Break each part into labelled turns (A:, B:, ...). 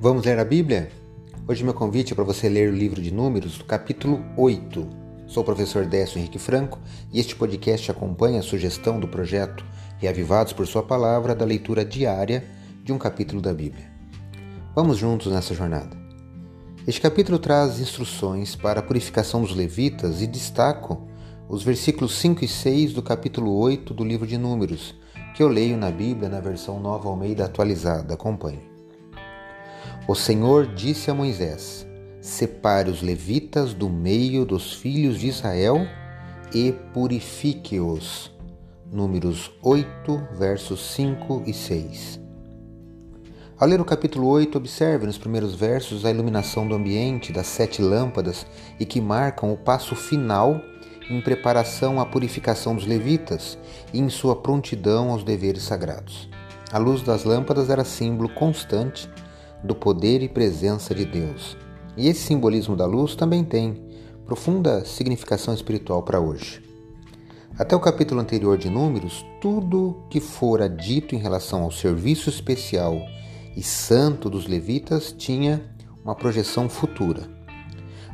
A: Vamos ler a Bíblia? Hoje meu convite é para você ler o livro de Números, capítulo 8. Sou o professor Décio Henrique Franco e este podcast acompanha a sugestão do projeto Reavivados por Sua Palavra da leitura diária de um capítulo da Bíblia. Vamos juntos nessa jornada. Este capítulo traz instruções para a purificação dos levitas e destaco os versículos 5 e 6 do capítulo 8 do livro de Números, que eu leio na Bíblia na versão Nova Almeida atualizada. Acompanhe. O Senhor disse a Moisés: Separe os levitas do meio dos filhos de Israel e purifique-os. Números 8, versos 5 e 6. Ao ler o capítulo 8, observe nos primeiros versos a iluminação do ambiente das sete lâmpadas e que marcam o passo final em preparação à purificação dos levitas e em sua prontidão aos deveres sagrados. A luz das lâmpadas era símbolo constante do poder e presença de Deus. E esse simbolismo da luz também tem profunda significação espiritual para hoje. Até o capítulo anterior de Números, tudo que fora dito em relação ao serviço especial e santo dos levitas tinha uma projeção futura.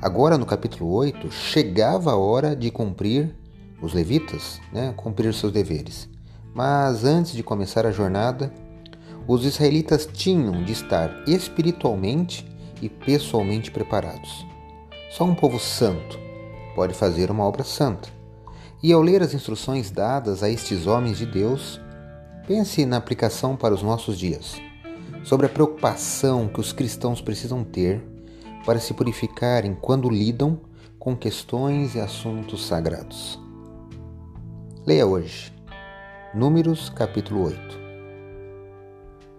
A: Agora, no capítulo 8, chegava a hora de cumprir os levitas, né, cumprir seus deveres. Mas antes de começar a jornada, os israelitas tinham de estar espiritualmente e pessoalmente preparados. Só um povo santo pode fazer uma obra santa. E ao ler as instruções dadas a estes homens de Deus, pense na aplicação para os nossos dias, sobre a preocupação que os cristãos precisam ter para se purificarem quando lidam com questões e assuntos sagrados. Leia hoje, Números capítulo 8.